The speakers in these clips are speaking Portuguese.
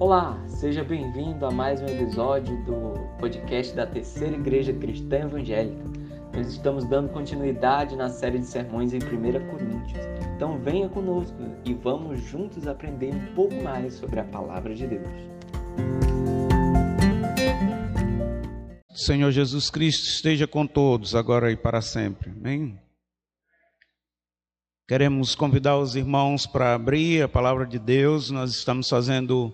Olá, seja bem-vindo a mais um episódio do podcast da Terceira Igreja Cristã Evangélica. Nós estamos dando continuidade na série de sermões em 1 Coríntios. Então venha conosco e vamos juntos aprender um pouco mais sobre a palavra de Deus. Senhor Jesus Cristo esteja com todos, agora e para sempre. Amém? Queremos convidar os irmãos para abrir a palavra de Deus. Nós estamos fazendo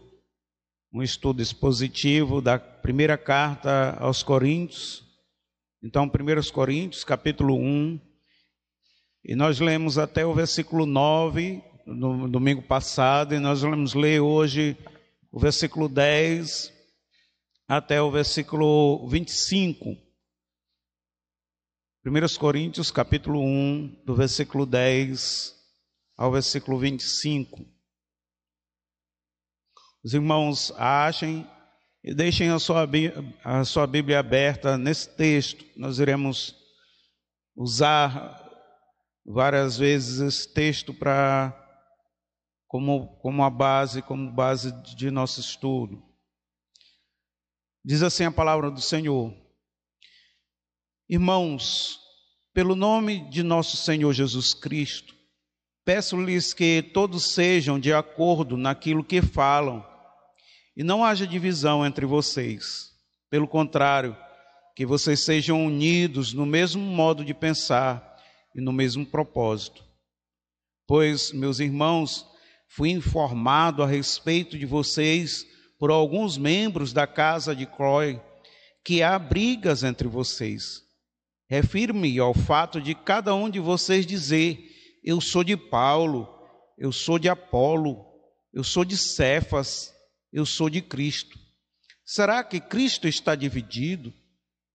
um estudo expositivo da primeira carta aos Coríntios. Então, 1 Coríntios, capítulo 1. E nós lemos até o versículo 9 no domingo passado, e nós vamos ler hoje o versículo 10 até o versículo 25. 1 Coríntios, capítulo 1, do versículo 10 ao versículo 25. Os irmãos achem e deixem a sua, a sua Bíblia aberta nesse texto. Nós iremos usar várias vezes esse texto para como, como a base, como base de nosso estudo. Diz assim a palavra do Senhor. Irmãos, pelo nome de nosso Senhor Jesus Cristo, peço-lhes que todos sejam de acordo naquilo que falam e não haja divisão entre vocês. Pelo contrário, que vocês sejam unidos no mesmo modo de pensar e no mesmo propósito. Pois, meus irmãos, fui informado a respeito de vocês por alguns membros da casa de Chloe que há brigas entre vocês. Refiro-me ao fato de cada um de vocês dizer: Eu sou de Paulo, eu sou de Apolo, eu sou de Cefas, eu sou de Cristo. Será que Cristo está dividido?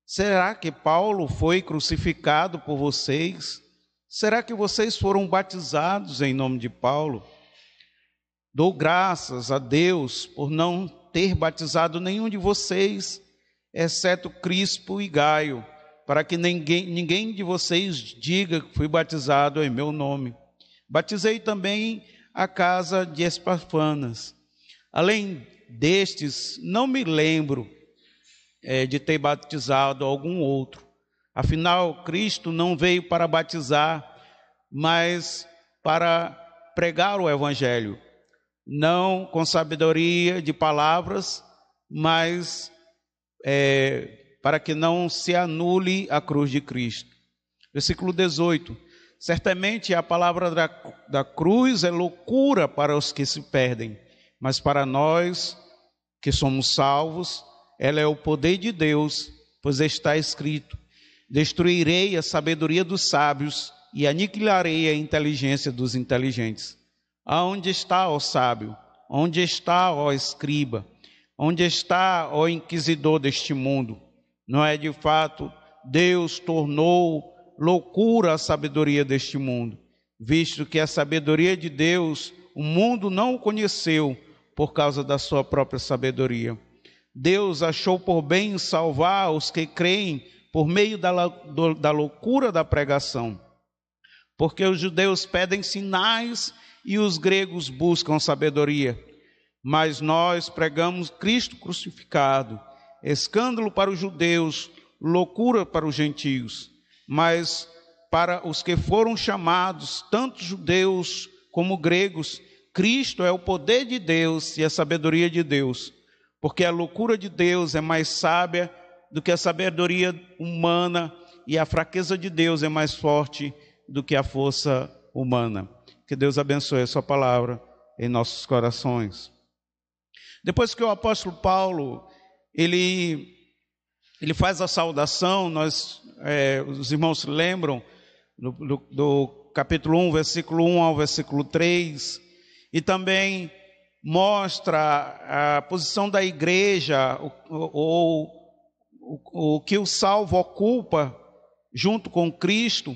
Será que Paulo foi crucificado por vocês? Será que vocês foram batizados em nome de Paulo? Dou graças a Deus por não ter batizado nenhum de vocês, exceto Crispo e Gaio para que ninguém, ninguém de vocês diga que fui batizado em meu nome. Batizei também a casa de Espafanas. Além destes, não me lembro é, de ter batizado algum outro. Afinal, Cristo não veio para batizar, mas para pregar o Evangelho. Não com sabedoria de palavras, mas é, para que não se anule a cruz de Cristo. Versículo 18: Certamente a palavra da, da cruz é loucura para os que se perdem, mas para nós que somos salvos, ela é o poder de Deus, pois está escrito: Destruirei a sabedoria dos sábios e aniquilarei a inteligência dos inteligentes. Aonde está, ó sábio? Onde está, ó escriba? Onde está, ó inquisidor deste mundo? Não é de fato Deus tornou loucura a sabedoria deste mundo, visto que a sabedoria de Deus o mundo não o conheceu por causa da sua própria sabedoria. Deus achou por bem salvar os que creem por meio da, da loucura da pregação. Porque os judeus pedem sinais e os gregos buscam sabedoria. Mas nós pregamos Cristo crucificado escândalo para os judeus, loucura para os gentios, mas para os que foram chamados, tanto judeus como gregos, Cristo é o poder de Deus e a sabedoria de Deus, porque a loucura de Deus é mais sábia do que a sabedoria humana e a fraqueza de Deus é mais forte do que a força humana. Que Deus abençoe a sua palavra em nossos corações. Depois que o apóstolo Paulo ele, ele faz a saudação, nós, é, os irmãos se lembram, do, do, do capítulo 1, versículo 1 ao versículo 3, e também mostra a posição da igreja, ou o, que o salvo ocupa junto com Cristo,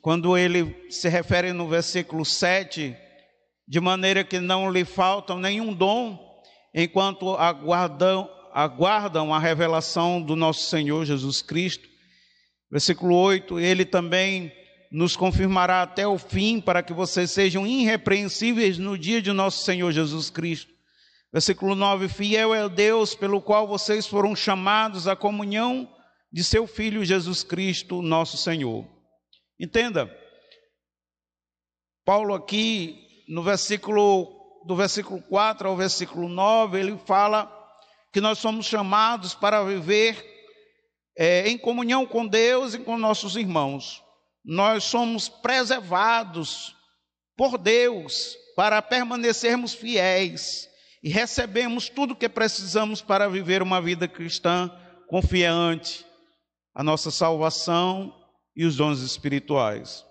quando ele se refere no versículo 7, de maneira que não lhe faltam nenhum dom, enquanto aguardam, aguardam a revelação do nosso Senhor Jesus Cristo. Versículo 8: Ele também nos confirmará até o fim, para que vocês sejam irrepreensíveis no dia de nosso Senhor Jesus Cristo. Versículo 9: Fiel é o Deus pelo qual vocês foram chamados à comunhão de seu Filho Jesus Cristo, nosso Senhor. Entenda, Paulo aqui, no versículo, do versículo 4 ao versículo 9, ele fala que nós somos chamados para viver é, em comunhão com Deus e com nossos irmãos. Nós somos preservados por Deus para permanecermos fiéis e recebemos tudo o que precisamos para viver uma vida cristã confiante, a nossa salvação e os dons espirituais.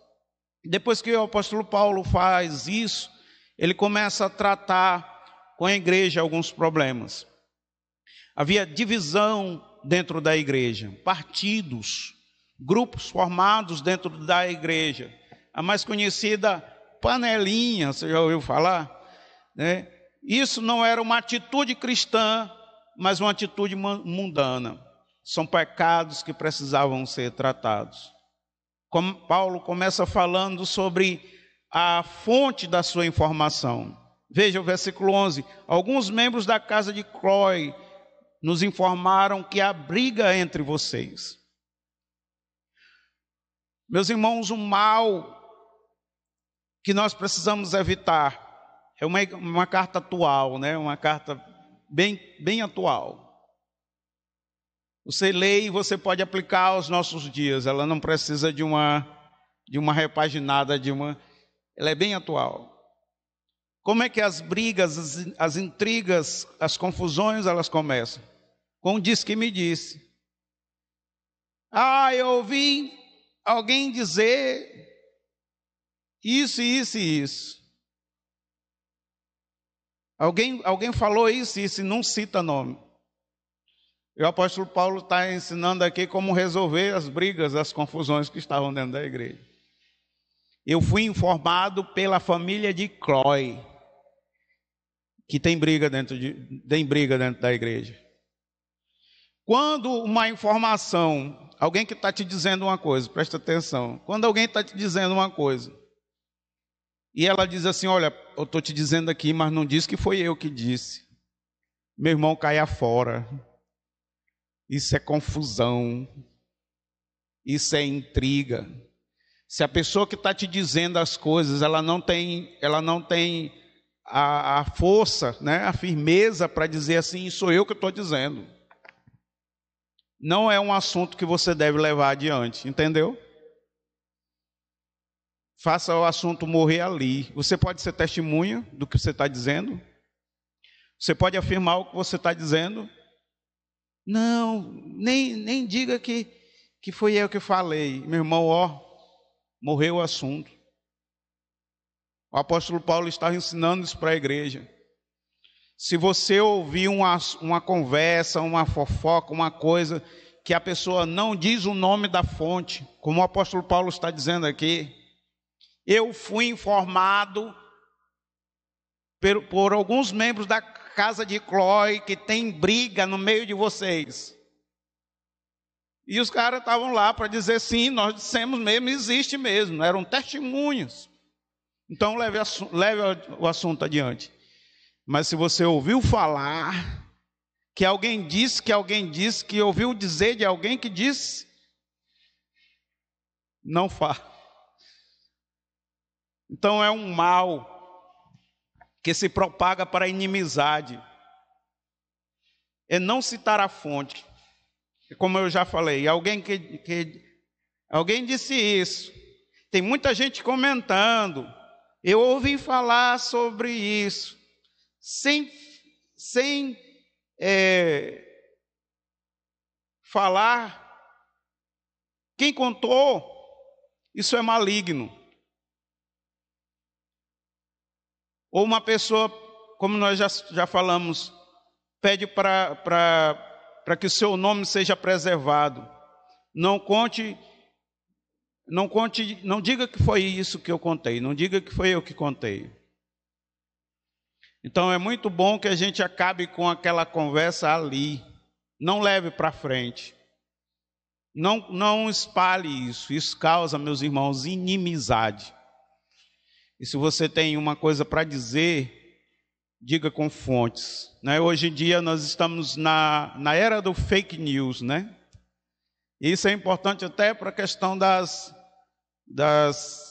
Depois que o apóstolo Paulo faz isso, ele começa a tratar com a igreja alguns problemas. Havia divisão dentro da igreja, partidos, grupos formados dentro da igreja. A mais conhecida panelinha, você já ouviu falar? Né? Isso não era uma atitude cristã, mas uma atitude mundana. São pecados que precisavam ser tratados. Como Paulo começa falando sobre a fonte da sua informação. Veja o versículo 11. Alguns membros da casa de Clói nos informaram que há briga entre vocês. Meus irmãos, o mal que nós precisamos evitar é uma, uma carta atual, né? uma carta bem, bem atual. Você lê e você pode aplicar aos nossos dias, ela não precisa de uma, de uma repaginada, de uma. Ela é bem atual. Como é que as brigas, as, as intrigas, as confusões, elas começam? Com diz que me disse. Ah, eu ouvi alguém dizer isso, isso e isso. Alguém, alguém falou isso e isso, não cita nome. E o apóstolo Paulo está ensinando aqui como resolver as brigas, as confusões que estavam dentro da igreja. Eu fui informado pela família de Clói que tem briga dentro de, tem briga dentro da igreja. Quando uma informação, alguém que está te dizendo uma coisa, presta atenção. Quando alguém está te dizendo uma coisa, e ela diz assim: Olha, eu estou te dizendo aqui, mas não diz que foi eu que disse. Meu irmão caia fora. Isso é confusão. Isso é intriga. Se a pessoa que está te dizendo as coisas, ela não tem, ela não tem a, a força, né, a firmeza para dizer assim, sou eu que estou dizendo não é um assunto que você deve levar adiante, entendeu? Faça o assunto morrer ali. Você pode ser testemunha do que você está dizendo. Você pode afirmar o que você está dizendo. Não, nem, nem diga que, que foi eu que falei. Meu irmão, ó, morreu o assunto. O apóstolo Paulo estava ensinando isso para a igreja. Se você ouvir uma, uma conversa, uma fofoca, uma coisa que a pessoa não diz o nome da fonte, como o apóstolo Paulo está dizendo aqui, eu fui informado por, por alguns membros da casa de Clói que tem briga no meio de vocês. E os caras estavam lá para dizer sim, nós dissemos mesmo, existe mesmo, eram testemunhos. Então leve, leve o assunto adiante. Mas se você ouviu falar que alguém disse, que alguém disse, que ouviu dizer de alguém que disse, não faça. Então é um mal que se propaga para a inimizade. É não citar a fonte. Como eu já falei, alguém que, que alguém disse isso. Tem muita gente comentando. Eu ouvi falar sobre isso sem, sem é, falar. Quem contou, isso é maligno. Ou uma pessoa, como nós já, já falamos, pede para que o seu nome seja preservado. Não conte, não conte, não diga que foi isso que eu contei, não diga que foi eu que contei. Então é muito bom que a gente acabe com aquela conversa ali. Não leve para frente. Não, não espalhe isso. Isso causa, meus irmãos, inimizade. E se você tem uma coisa para dizer, diga com fontes. Né? Hoje em dia nós estamos na, na era do fake news, né? Isso é importante até para a questão das, das,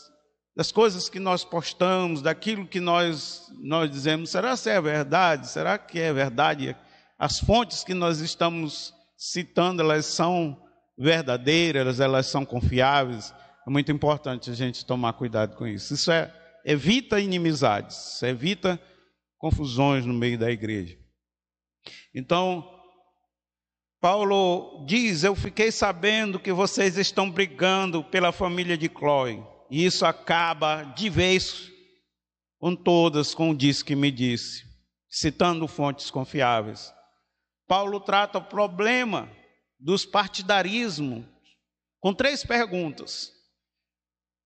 das coisas que nós postamos, daquilo que nós, nós dizemos. Será que é verdade? Será que é verdade? As fontes que nós estamos citando, elas são verdadeiras, elas são confiáveis. É muito importante a gente tomar cuidado com isso. Isso é, evita inimizades, evita confusões no meio da igreja. Então, Paulo diz: Eu fiquei sabendo que vocês estão brigando pela família de Chloe. E isso acaba de vez com todas, com o disse que me disse, citando fontes confiáveis. Paulo trata o problema dos partidarismos com três perguntas.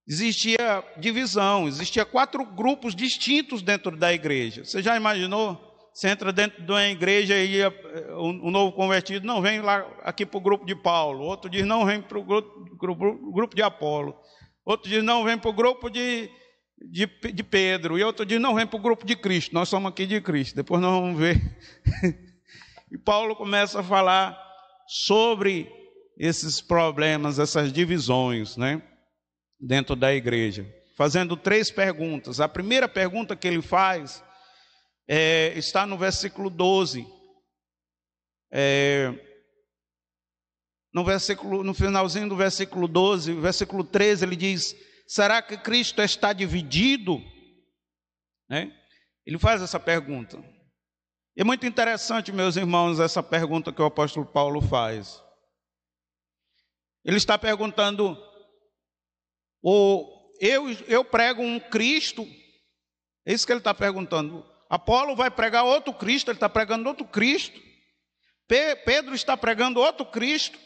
Existia divisão, existia quatro grupos distintos dentro da igreja. Você já imaginou? Você entra dentro de uma igreja e um novo convertido não vem lá aqui para o grupo de Paulo, outro diz não vem para o grupo, grupo de Apolo, outro diz não vem para o grupo de, de, de Pedro, e outro diz não vem para o grupo de Cristo. Nós somos aqui de Cristo. Depois nós vamos ver. e Paulo começa a falar sobre esses problemas, essas divisões, né, dentro da igreja, fazendo três perguntas. A primeira pergunta que ele faz é, está no versículo 12. É, no, versículo, no finalzinho do versículo 12, versículo 13, ele diz: Será que Cristo está dividido? Né? Ele faz essa pergunta. E é muito interessante, meus irmãos, essa pergunta que o apóstolo Paulo faz. Ele está perguntando: eu, eu prego um Cristo, é isso que ele está perguntando. Apolo vai pregar outro Cristo, ele está pregando outro Cristo. Pedro está pregando outro Cristo.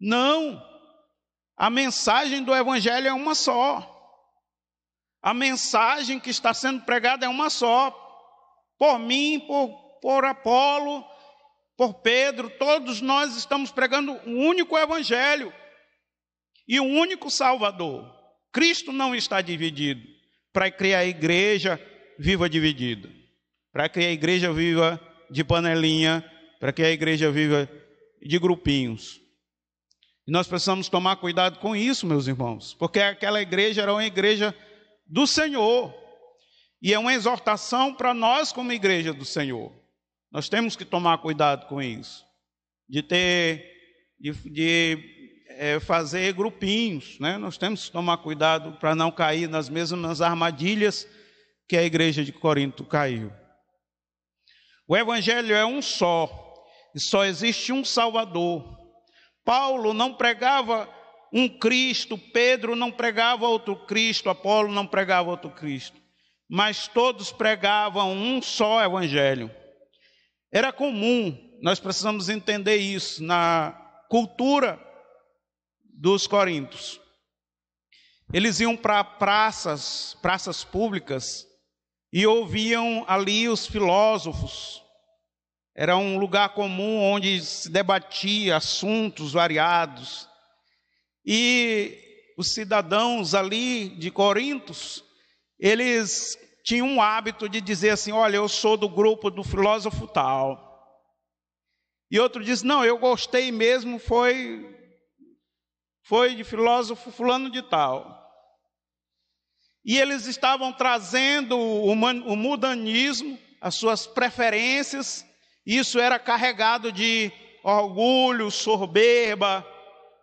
Não. A mensagem do Evangelho é uma só. A mensagem que está sendo pregada é uma só. Por mim, por, por Apolo, por Pedro, todos nós estamos pregando um único Evangelho e um único Salvador. Cristo não está dividido para criar a igreja viva dividida, para que a igreja viva de panelinha, para que a igreja viva de grupinhos. E nós precisamos tomar cuidado com isso, meus irmãos, porque aquela igreja era uma igreja do Senhor, e é uma exortação para nós, como igreja do Senhor. Nós temos que tomar cuidado com isso, de ter, de, de é, fazer grupinhos, né? Nós temos que tomar cuidado para não cair nas mesmas armadilhas que a igreja de Corinto caiu. O evangelho é um só, e só existe um Salvador. Paulo não pregava um Cristo, Pedro não pregava outro Cristo, Apolo não pregava outro Cristo, mas todos pregavam um só evangelho. Era comum, nós precisamos entender isso na cultura dos coríntios. Eles iam para praças, praças públicas, e ouviam ali os filósofos. Era um lugar comum onde se debatia assuntos variados. E os cidadãos ali de Corintos, eles tinham um hábito de dizer assim: Olha, eu sou do grupo do filósofo tal. E outro diz: Não, eu gostei mesmo, foi, foi de filósofo fulano de tal. E eles estavam trazendo o mudanismo, as suas preferências, isso era carregado de orgulho, soberba,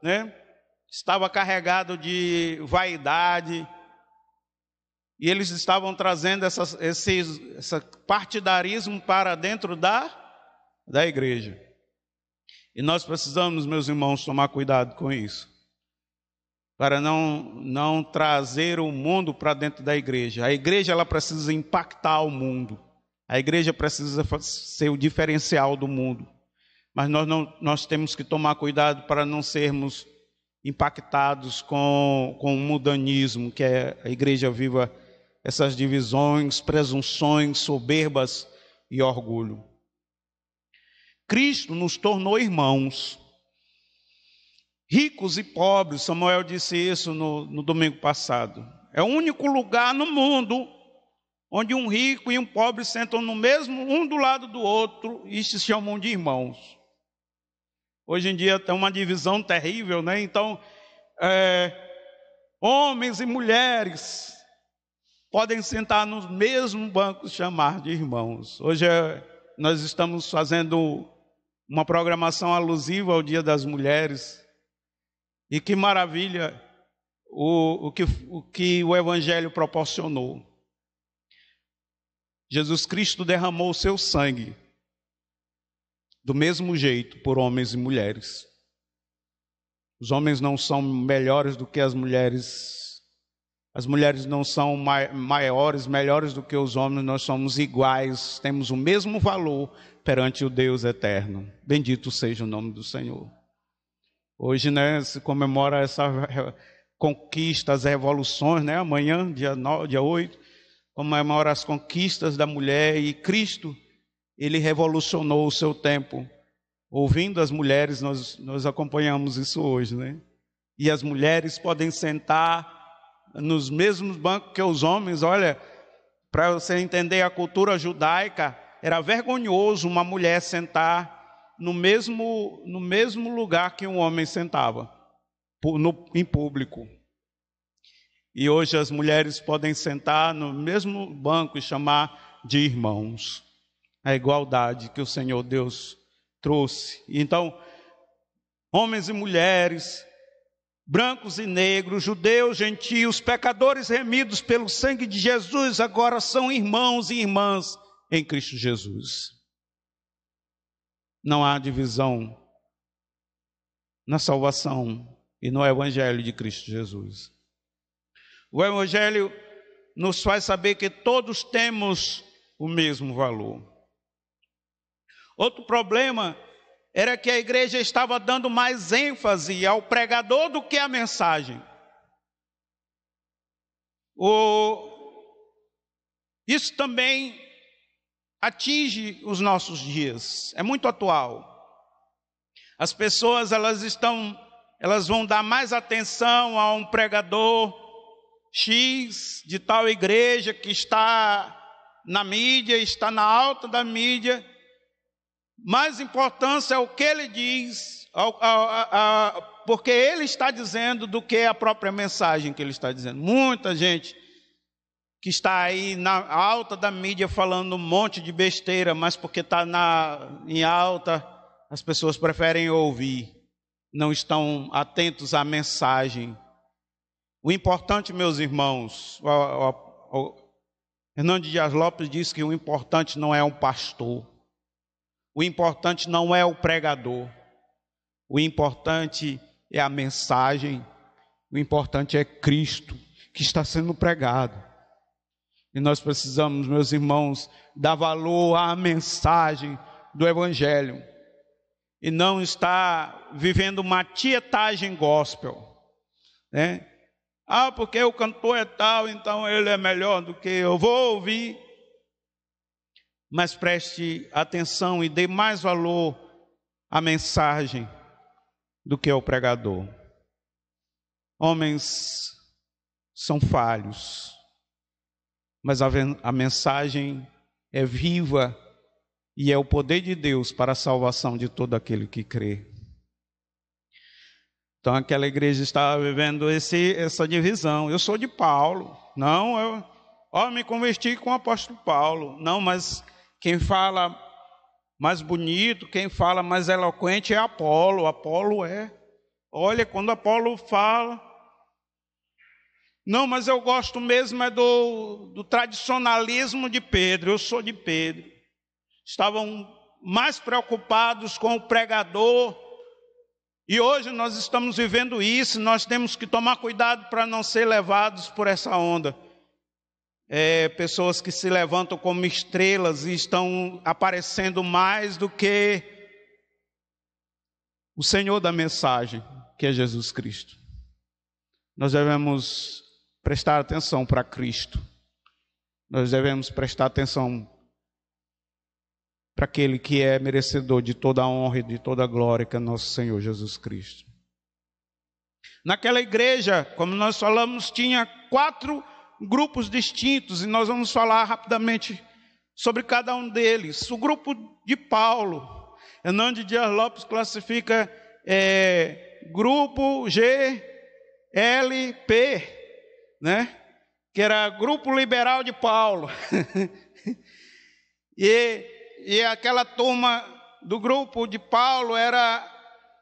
né? estava carregado de vaidade. E eles estavam trazendo essa, esse, partidarismo para dentro da, da igreja. E nós precisamos, meus irmãos, tomar cuidado com isso para não, não trazer o mundo para dentro da igreja. A igreja ela precisa impactar o mundo. A igreja precisa ser o diferencial do mundo. Mas nós, não, nós temos que tomar cuidado para não sermos impactados com, com o mudanismo, que é a igreja viva essas divisões, presunções, soberbas e orgulho. Cristo nos tornou irmãos ricos e pobres. Samuel disse isso no, no domingo passado. É o único lugar no mundo onde um rico e um pobre sentam no mesmo, um do lado do outro, e se chamam de irmãos. Hoje em dia tem uma divisão terrível, né? Então, é, homens e mulheres podem sentar no mesmo banco chamar de irmãos. Hoje é, nós estamos fazendo uma programação alusiva ao Dia das Mulheres. E que maravilha o, o, que, o que o Evangelho proporcionou. Jesus Cristo derramou o seu sangue do mesmo jeito por homens e mulheres. Os homens não são melhores do que as mulheres, as mulheres não são maiores, melhores do que os homens, nós somos iguais, temos o mesmo valor perante o Deus eterno. Bendito seja o nome do Senhor. Hoje, né, se comemora essa conquista, as revoluções, né? Amanhã, dia, 9, dia 8, comemora as conquistas da mulher e Cristo, ele revolucionou o seu tempo. Ouvindo as mulheres, nós, nós acompanhamos isso hoje, né? E as mulheres podem sentar nos mesmos bancos que os homens. Olha, para você entender a cultura judaica, era vergonhoso uma mulher sentar no mesmo, no mesmo lugar que um homem sentava, no, em público. E hoje as mulheres podem sentar no mesmo banco e chamar de irmãos. A igualdade que o Senhor Deus trouxe. Então, homens e mulheres, brancos e negros, judeus, gentios, pecadores remidos pelo sangue de Jesus, agora são irmãos e irmãs em Cristo Jesus. Não há divisão na salvação e no evangelho de Cristo Jesus. O Evangelho nos faz saber que todos temos o mesmo valor. Outro problema era que a igreja estava dando mais ênfase ao pregador do que à mensagem. O... Isso também atinge os nossos dias, é muito atual. As pessoas elas estão, elas vão dar mais atenção a um pregador X de tal igreja que está na mídia, está na alta da mídia. Mais importância é o que ele diz, porque ele está dizendo, do que a própria mensagem que ele está dizendo. Muita gente que está aí na alta da mídia falando um monte de besteira, mas porque está na, em alta, as pessoas preferem ouvir, não estão atentos à mensagem o importante, meus irmãos, o, o, o Hernando Dias Lopes diz que o importante não é um pastor, o importante não é o pregador, o importante é a mensagem, o importante é Cristo que está sendo pregado. E nós precisamos, meus irmãos, dar valor à mensagem do Evangelho e não estar vivendo uma tietagem gospel, né? Ah, porque o cantor é tal, então ele é melhor do que eu vou ouvir. Mas preste atenção e dê mais valor à mensagem do que ao pregador. Homens são falhos, mas a, mensagem é viva e é o poder de Deus para a salvação de todo aquele que crê. Então aquela igreja estava vivendo esse, essa divisão. Eu sou de Paulo. Não, eu ó, me converti com o apóstolo Paulo. Não, mas quem fala mais bonito, quem fala mais eloquente é Apolo. Apolo é. Olha, quando Apolo fala. Não, mas eu gosto mesmo é do, do tradicionalismo de Pedro. Eu sou de Pedro. Estavam mais preocupados com o pregador e hoje nós estamos vivendo isso, nós temos que tomar cuidado para não ser levados por essa onda. É, pessoas que se levantam como estrelas e estão aparecendo mais do que o Senhor da mensagem, que é Jesus Cristo. Nós devemos prestar atenção para Cristo. Nós devemos prestar atenção para aquele que é merecedor de toda a honra e de toda a glória, que é nosso Senhor Jesus Cristo. Naquela igreja, como nós falamos, tinha quatro grupos distintos e nós vamos falar rapidamente sobre cada um deles. O grupo de Paulo, Hernando Dias Lopes classifica é, grupo G, L, P, né? Que era grupo liberal de Paulo. e, e aquela turma do grupo de Paulo era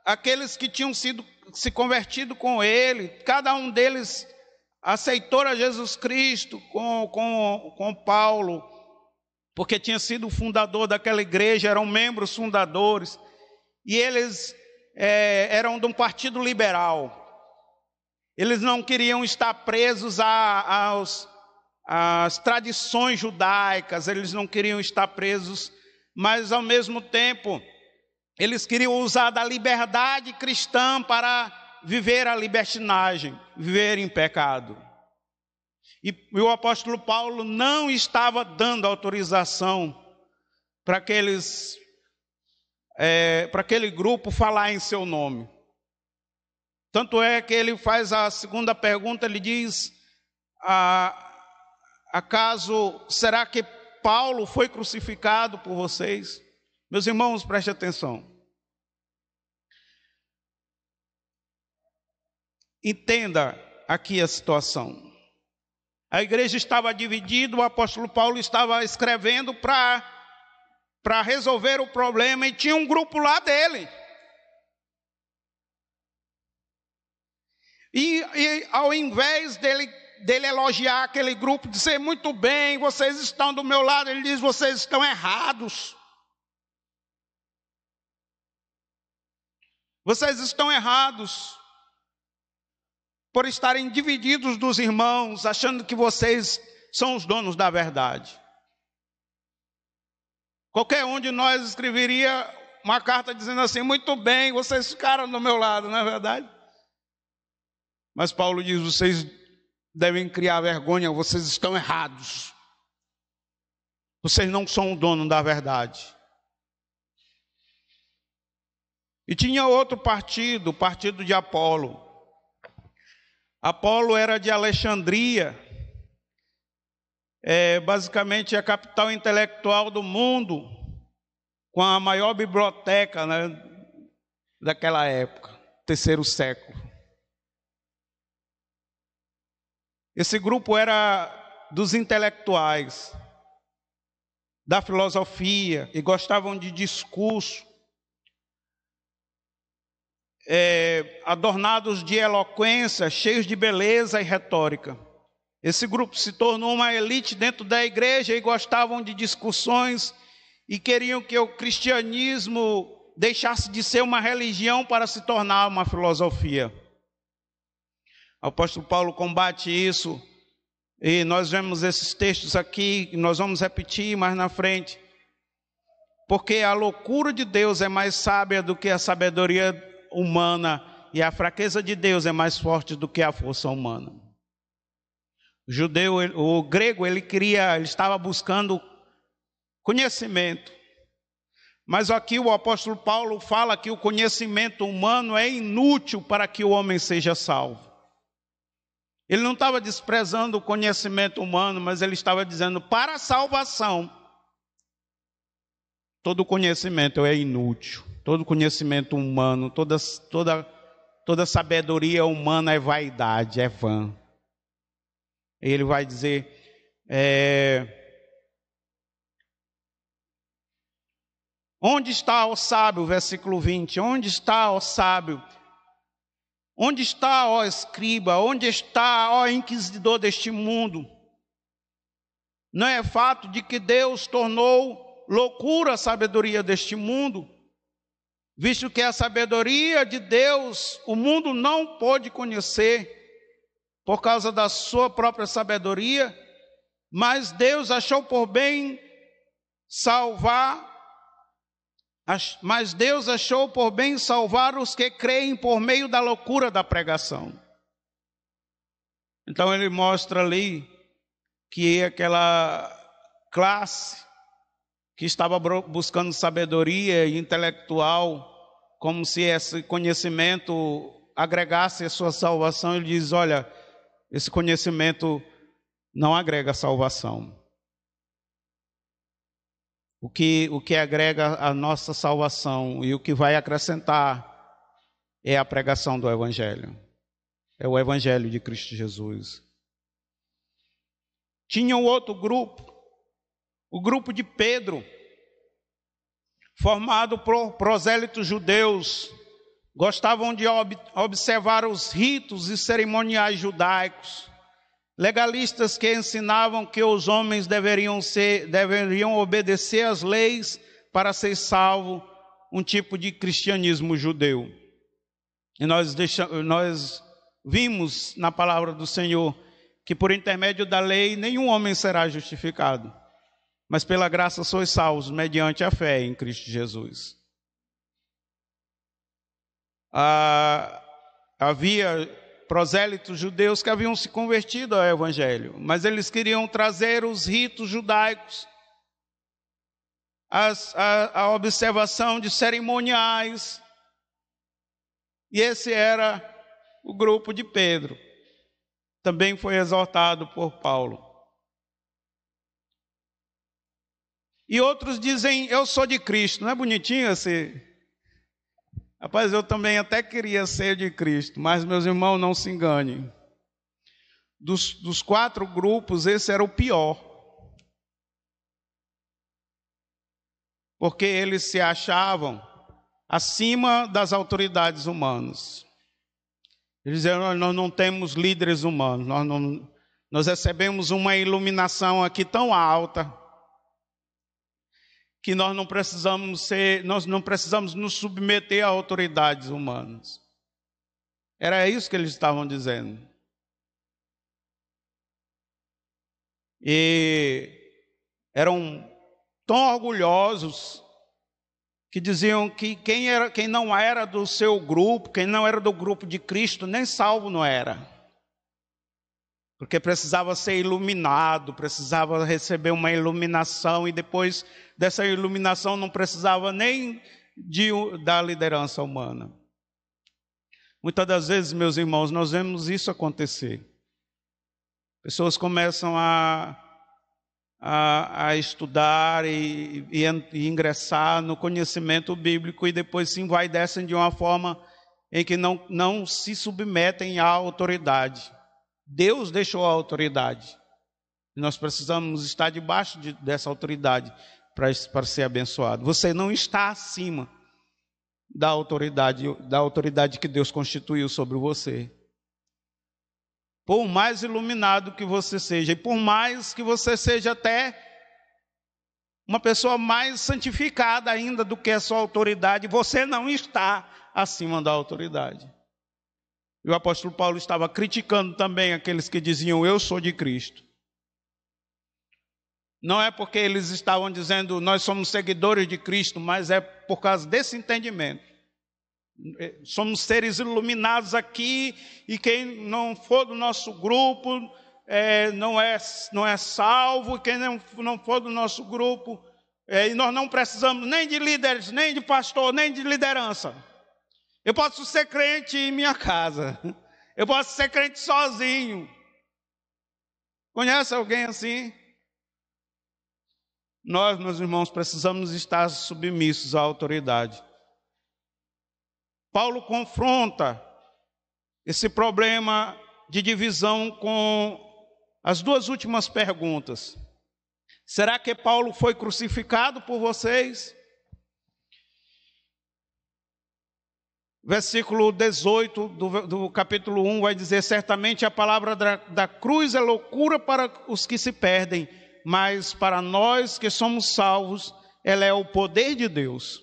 aqueles que tinham sido se convertido com ele, cada um deles aceitou a Jesus Cristo com, com, com Paulo, porque tinha sido o fundador daquela igreja, eram membros fundadores, e eles é, eram de um partido liberal. Eles não queriam estar presos a, aos, às tradições judaicas, eles não queriam estar presos, mas ao mesmo tempo, eles queriam usar da liberdade cristã para viver a libertinagem, viver em pecado. E, o apóstolo Paulo não estava dando autorização para aqueles é, para aquele grupo falar em seu nome. Tanto é que ele faz a segunda pergunta, ele diz: ah, acaso será que Paulo foi crucificado por vocês? Meus irmãos, preste atenção. Entenda aqui a situação. A igreja estava dividida, o apóstolo Paulo estava escrevendo para para resolver o problema e tinha um grupo lá dele. E, e, ao invés dele, dele elogiar aquele grupo, dizer muito bem, vocês estão do meu lado, ele diz: vocês estão errados. Vocês estão errados por estarem divididos dos irmãos, achando que vocês são os donos da verdade. Qualquer um de nós escreveria uma carta dizendo assim: muito bem, vocês ficaram do meu lado, não é verdade? Mas Paulo diz: vocês devem criar vergonha, vocês estão errados. Vocês não são o dono da verdade. E tinha outro partido, o partido de Apolo. Apolo era de Alexandria, é basicamente a capital intelectual do mundo, com a maior biblioteca né, daquela época, terceiro século. Esse grupo era dos intelectuais, da filosofia, e gostavam de discurso é, adornados de eloquência, cheios de beleza e retórica. Esse grupo se tornou uma elite dentro da igreja e gostavam de discussões e queriam que o cristianismo deixasse de ser uma religião para se tornar uma filosofia. O apóstolo Paulo combate isso e nós vemos esses textos aqui, nós vamos repetir mais na frente. Porque a loucura de Deus é mais sábia do que a sabedoria humana e a fraqueza de Deus é mais forte do que a força humana. O judeu, o grego, ele queria, ele estava buscando conhecimento. Mas aqui o apóstolo Paulo fala que o conhecimento humano é inútil para que o homem seja salvo. Ele não estava desprezando o conhecimento humano, mas ele estava dizendo para a salvação, todo conhecimento é inútil. Todo conhecimento humano, toda, toda, toda sabedoria humana é vaidade, é vã. Ele vai dizer, é, Onde está o sábio, versículo 20? Onde está o sábio? Onde está, ó escriba? Onde está, ó inquisidor deste mundo? Não é fato de que Deus tornou loucura a sabedoria deste mundo? visto que a sabedoria de Deus o mundo não pôde conhecer por causa da sua própria sabedoria, mas Deus achou por bem salvar, mas Deus achou por bem salvar os que creem por meio da loucura da pregação. Então ele mostra ali que aquela classe que estava buscando sabedoria intelectual, como se esse conhecimento agregasse a sua salvação, ele diz: Olha, esse conhecimento não agrega salvação. O que, o que agrega a nossa salvação e o que vai acrescentar é a pregação do Evangelho. É o Evangelho de Cristo Jesus. Tinha um outro grupo, o grupo de Pedro, formado por prosélitos judeus, gostavam de ob observar os ritos e cerimoniais judaicos, legalistas que ensinavam que os homens deveriam, ser, deveriam obedecer às leis para ser salvo, um tipo de cristianismo judeu. E nós, deixamos, nós vimos na palavra do Senhor que por intermédio da lei nenhum homem será justificado, mas pela graça sois salvos mediante a fé em Cristo Jesus. Ah, havia prosélitos judeus que haviam se convertido ao Evangelho, mas eles queriam trazer os ritos judaicos, as, a, a observação de cerimoniais, e esse era o grupo de Pedro. Também foi exortado por Paulo. E outros dizem, eu sou de Cristo. Não é bonitinho esse, Rapaz, eu também até queria ser de Cristo, mas meus irmãos, não se enganem. Dos, dos quatro grupos, esse era o pior. Porque eles se achavam acima das autoridades humanas. Eles diziam: Nós não temos líderes humanos, nós, não, nós recebemos uma iluminação aqui tão alta que nós não precisamos ser, nós não precisamos nos submeter a autoridades humanas. Era isso que eles estavam dizendo. E eram tão orgulhosos que diziam que quem, era, quem não era do seu grupo, quem não era do grupo de Cristo, nem salvo não era porque precisava ser iluminado, precisava receber uma iluminação e depois dessa iluminação não precisava nem de, da liderança humana. Muitas das vezes, meus irmãos, nós vemos isso acontecer. Pessoas começam a, a, a estudar e, e, e, ingressar no conhecimento bíblico e depois se envaidecem de uma forma em que não, não se submetem à autoridade. Deus deixou a autoridade. Nós precisamos estar debaixo de, dessa autoridade para, para ser abençoado. Você não está acima da autoridade, da autoridade que Deus constituiu sobre você. Por mais iluminado que você seja, e por mais que você seja até uma pessoa mais santificada ainda do que a sua autoridade, você não está acima da autoridade. E o apóstolo Paulo estava criticando também aqueles que diziam: Eu sou de Cristo. Não é porque eles estavam dizendo nós somos seguidores de Cristo, mas é por causa desse entendimento. É, somos seres iluminados aqui e quem não for do nosso grupo é, não, é, não é salvo, quem não, não for do nosso grupo, é, e nós não precisamos nem de líderes, nem de pastor, nem de liderança. Eu posso ser crente em minha casa. Eu posso ser crente sozinho. Conhece alguém assim? Nós, meus irmãos, precisamos estar submissos à autoridade. Paulo confronta esse problema de divisão com as duas últimas perguntas. Será que Paulo foi crucificado por vocês? Versículo 18 do, do, capítulo 1 vai dizer: Certamente a palavra da, da cruz é loucura para os que se perdem, mas para nós que somos salvos, ela é o poder de Deus.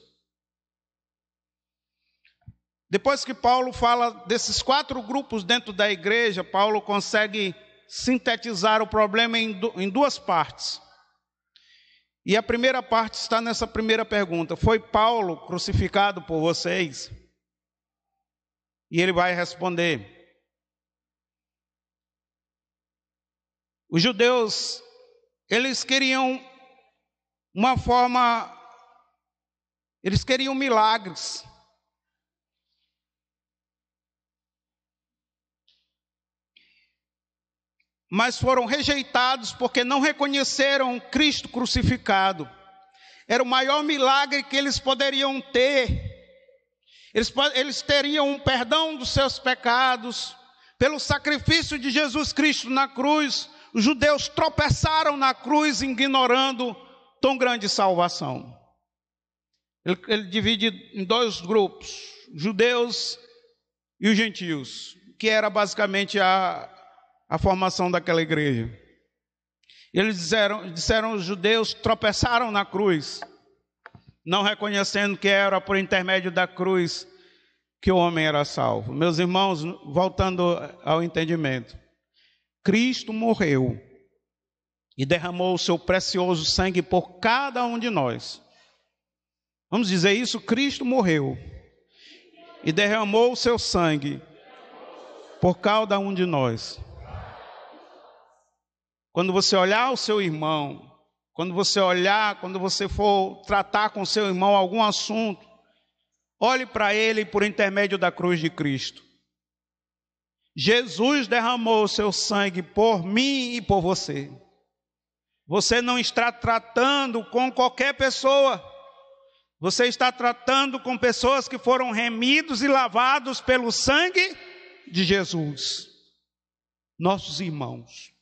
Depois que Paulo fala desses quatro grupos dentro da igreja, Paulo consegue sintetizar o problema em, em duas partes. E a primeira parte está nessa primeira pergunta: Foi Paulo crucificado por vocês? E ele vai responder. Os judeus, eles queriam uma forma, eles queriam milagres. mas foram rejeitados porque não reconheceram Cristo crucificado. Era o maior milagre que eles poderiam ter. Eles, eles teriam um perdão dos seus pecados. Pelo sacrifício de Jesus Cristo na cruz, os judeus tropeçaram na cruz, ignorando tão grande salvação. Ele, ele divide em dois grupos: judeus e os gentios, que era basicamente a, a formação daquela igreja. Eles disseram, disseram os judeus tropeçaram na cruz, não reconhecendo que era por intermédio da cruz que o homem era salvo. Meus irmãos, voltando ao entendimento, Cristo morreu e derramou o seu precioso sangue por cada um de nós. Vamos dizer isso? Cristo morreu e derramou o seu sangue por cada um de nós. Quando você olhar o seu irmão, quando você olhar, quando você for tratar com seu irmão algum assunto, olhe para ele por intermédio da cruz de Cristo. Jesus derramou o seu sangue por mim e por você. Você não está tratando com qualquer pessoa. Você está tratando com pessoas que foram remidos e lavados pelo sangue de Jesus. Nossos irmãos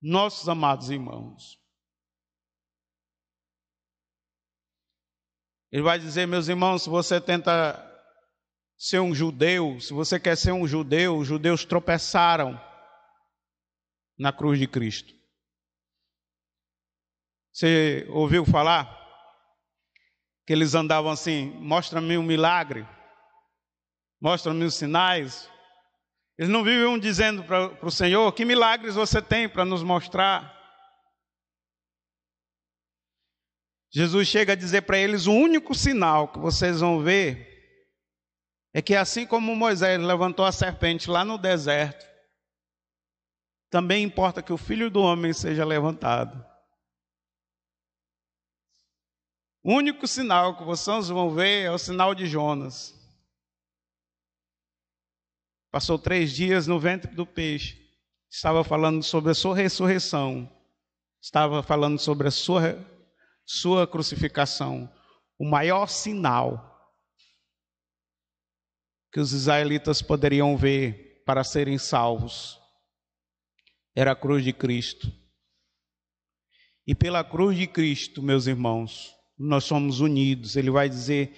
nossos amados irmãos. Ele vai dizer, meus irmãos, se você tenta ser um judeu, se você quer ser um judeu, os judeus tropeçaram na cruz de Cristo. Você ouviu falar que eles andavam assim: mostra-me um milagre, mostra-me os sinais, eles não viviam dizendo para o Senhor: que milagres você tem para nos mostrar. Jesus chega a dizer para eles: o único sinal que vocês vão ver é que, assim como Moisés levantou a serpente lá no deserto, também importa que o filho do homem seja levantado. O único sinal que vocês vão ver é o sinal de Jonas. Passou três dias no ventre do peixe. Estava falando sobre a sua ressurreição. Estava falando sobre a sua, sua crucificação. O maior sinal que os israelitas poderiam ver para serem salvos era a cruz de Cristo. E pela cruz de Cristo, meus irmãos, nós somos unidos. Ele vai dizer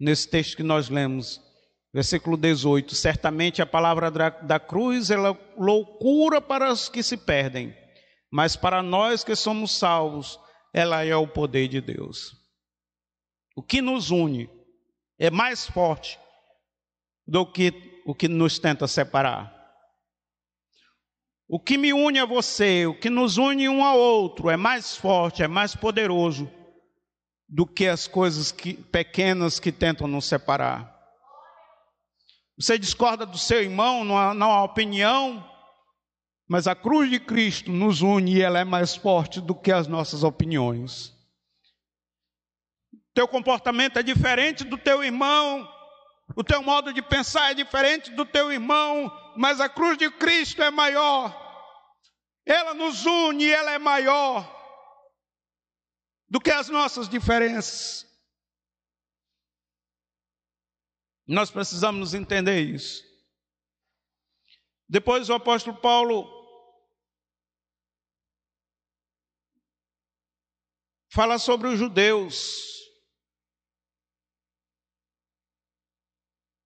nesse texto que nós lemos: Versículo 18: Certamente a palavra da cruz é loucura para os que se perdem, mas para nós que somos salvos, ela é o poder de Deus. O que nos une é mais forte do que o que nos tenta separar. O que me une a você, o que nos une um ao outro, é mais forte, é mais poderoso do que as coisas que, pequenas que tentam nos separar. Você discorda do seu irmão, não há, opinião, mas a cruz de Cristo nos une e ela é mais forte do que as nossas opiniões. Teu comportamento é diferente do teu irmão, o teu modo de pensar é diferente do teu irmão, mas a cruz de Cristo é maior. Ela nos une e ela é maior do que as nossas diferenças. Nós precisamos entender isso. Depois o apóstolo Paulo fala sobre os judeus.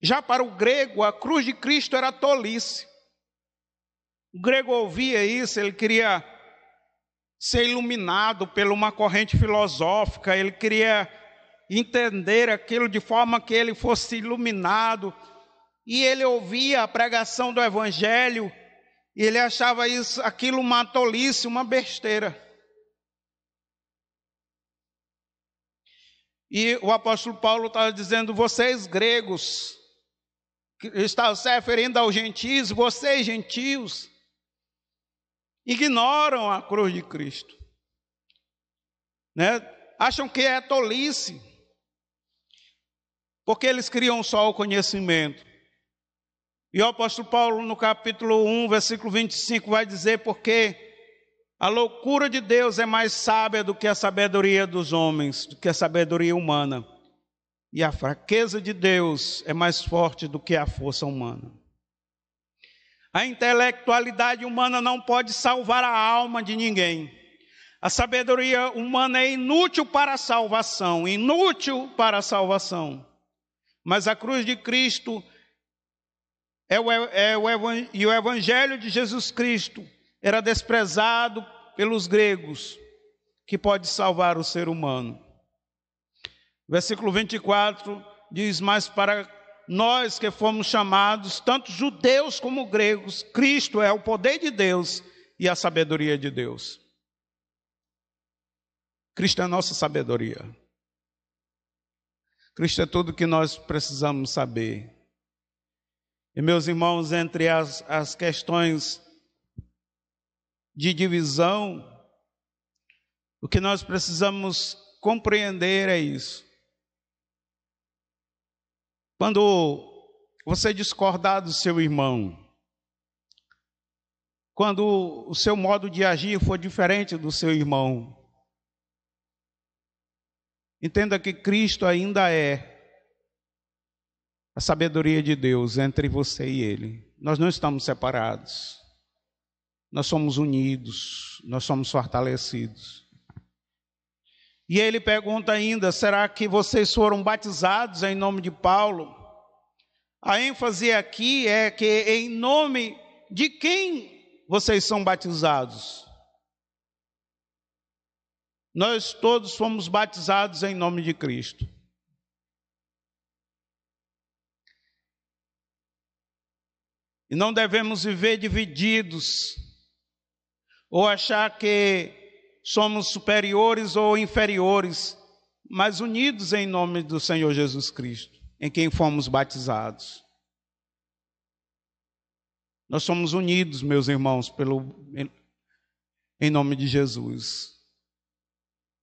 Já para o grego, a cruz de Cristo era tolice. O grego ouvia isso, ele queria ser iluminado por uma corrente filosófica, ele queria entender aquilo de forma que ele fosse iluminado. E ele ouvia a pregação do evangelho e ele achava isso, aquilo uma tolice, uma besteira. E o apóstolo Paulo estava dizendo: vocês gregos, está se referindo aos gentios, vocês gentios, ignoram a cruz de Cristo, né? acham que é tolice, porque eles criam só o conhecimento. E o apóstolo Paulo, no capítulo 1, versículo 25, vai dizer: Porque a loucura de Deus é mais sábia do que a sabedoria dos homens, do que a sabedoria humana. E a fraqueza de Deus é mais forte do que a força humana. A intelectualidade humana não pode salvar a alma de ninguém. A sabedoria humana é inútil para a salvação, inútil para a salvação. Mas a cruz de Cristo é o, é o, e o evangelho de Jesus Cristo era desprezado pelos gregos, que pode salvar o ser humano. Versículo 24 diz: Mas para nós que fomos chamados, tanto judeus como gregos, Cristo é o poder de Deus e a sabedoria de Deus. Cristo é a nossa sabedoria. Cristo é tudo que nós precisamos saber. E meus irmãos, entre as, as questões de divisão, o que nós precisamos compreender é isso. Quando você discordar do seu irmão, quando o seu modo de agir for diferente do seu irmão, entenda que Cristo ainda é a sabedoria de Deus entre você e Ele. Nós não estamos separados, nós somos unidos, nós somos fortalecidos. E ele pergunta ainda: será que vocês foram batizados em nome de Paulo? A ênfase aqui é que em nome de quem vocês são batizados? Nós todos fomos batizados em nome de Cristo. E não devemos viver divididos ou achar que somos superiores ou inferiores, mas unidos em nome do Senhor Jesus Cristo, em quem fomos batizados. Nós somos unidos, meus irmãos, pelo, em nome de Jesus.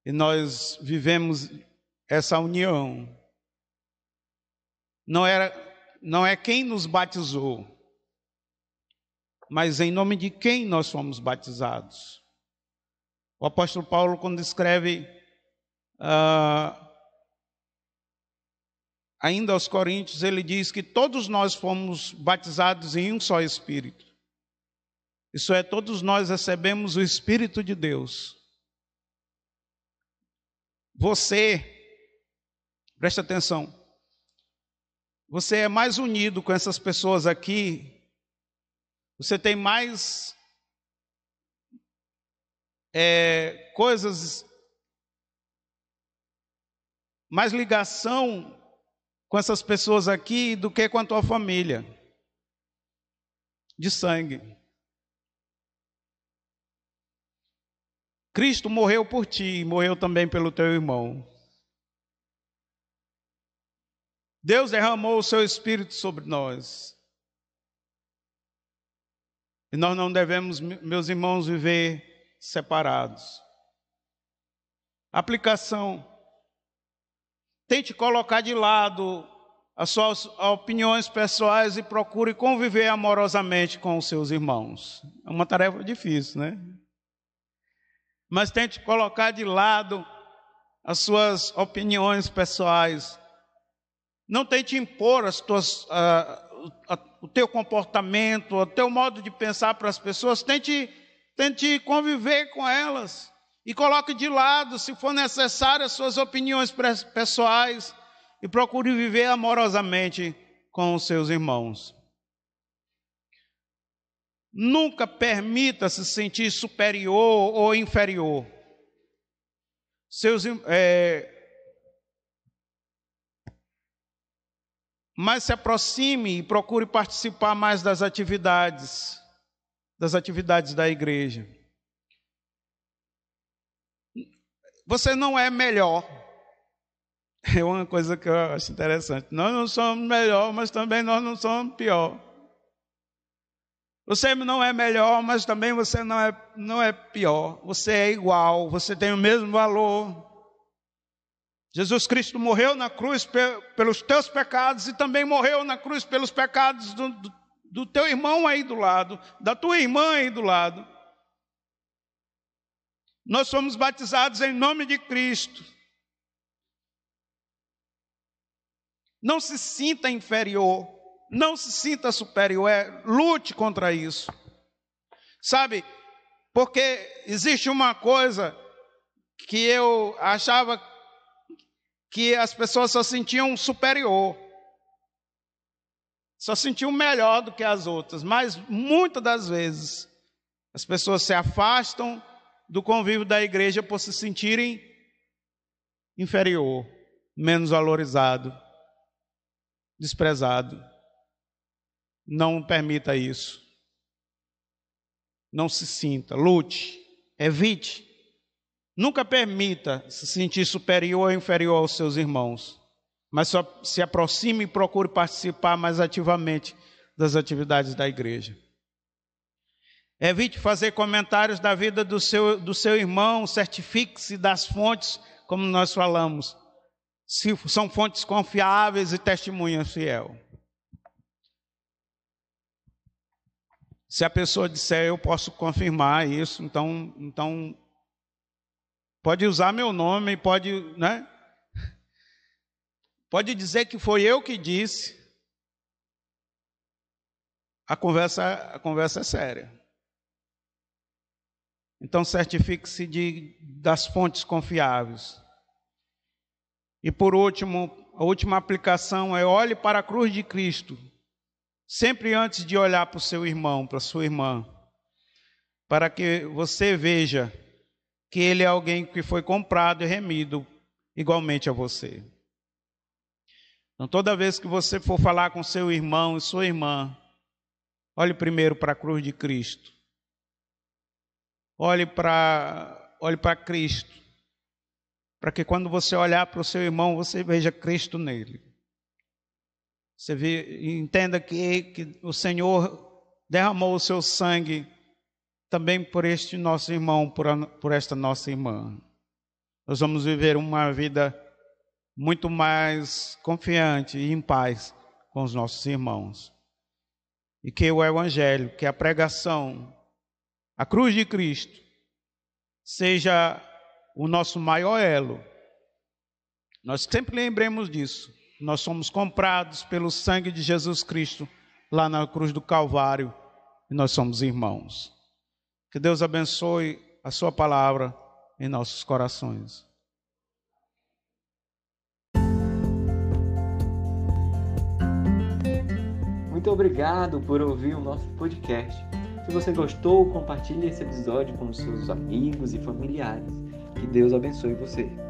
E nós vivemos essa união. Não, era, não é quem nos batizou, mas em nome de quem nós fomos batizados. O apóstolo Paulo, quando escreve uh, ainda aos Coríntios, ele diz que todos nós fomos batizados em um só Espírito. Isso é, todos nós recebemos o Espírito de Deus. Você, preste atenção, você é mais unido com essas pessoas aqui, você tem mais é, coisas, mais ligação com essas pessoas aqui do que com a tua família de sangue. Cristo morreu por ti, morreu também pelo teu irmão. Deus derramou o seu espírito sobre nós. E nós não devemos, meus irmãos, viver separados. Aplicação. Tente colocar de lado as suas opiniões pessoais e procure conviver amorosamente com os seus irmãos. É uma tarefa difícil, né? Mas tente colocar de lado as suas opiniões pessoais. Não tente impor as tuas, uh, o teu comportamento, o teu modo de pensar para as pessoas. Tente Tente conviver com elas e coloque de lado, se for necessário, as suas opiniões pessoais e procure viver amorosamente com os seus irmãos. Nunca permita se sentir superior ou inferior. Seus, é, mas se aproxime e procure participar mais das atividades das atividades da igreja. Você não é melhor. É uma coisa que eu acho interessante. Nós não somos melhor, mas também nós não somos pior. Você não é melhor, mas também você não é, não é pior. Você é igual, você tem o mesmo valor. Jesus Cristo morreu na cruz pelos teus pecados e também morreu na cruz pelos pecados do, do, do teu irmão aí do lado, da tua irmã aí do lado. Nós somos batizados em nome de Cristo. Não se sinta inferior, não se sinta superior, é, lute contra isso. Sabe, porque existe uma coisa que eu achava que as pessoas só sentiam superior, só sentiam melhor do que as outras, mas muitas das vezes as pessoas se afastam do convívio da igreja por se sentirem inferior, menos valorizado, desprezado. Não permita isso. Não se sinta, lute, evite. Nunca permita se sentir superior ou inferior aos seus irmãos, mas só se aproxime e procure participar mais ativamente das atividades da igreja. Evite fazer comentários da vida do seu, do seu irmão, certifique-se das fontes, como nós falamos, se são fontes confiáveis e testemunhas fiel. Se a pessoa disser, eu posso confirmar isso, então, então pode usar meu nome, pode, né? Pode dizer que foi eu que disse. A conversa, a conversa é séria. Então certifique-se de, das fontes confiáveis. E por último, a última aplicação é olhe para a cruz de Cristo, sempre antes de olhar para o seu irmão, para sua irmã, para que você veja que ele é alguém que foi comprado e remido igualmente a você. Então, toda vez que você for falar com seu irmão e sua irmã, olhe primeiro para a cruz de Cristo. Olhe para olhe para Cristo, para que quando você olhar para o seu irmão, você veja Cristo nele. Você vê, entenda que, que o Senhor derramou o seu sangue também por este nosso irmão, por, a, por esta nossa irmã. Nós vamos viver uma vida muito mais confiante e em paz com os nossos irmãos. E que o Evangelho, que a pregação a cruz de Cristo seja o nosso maior elo. Nós sempre lembremos disso. Nós somos comprados pelo sangue de Jesus Cristo lá na cruz do Calvário e nós somos irmãos. Que Deus abençoe a Sua palavra em nossos corações. Muito obrigado por ouvir o nosso podcast. Se você gostou, compartilhe esse episódio com seus amigos e familiares. Que Deus abençoe você.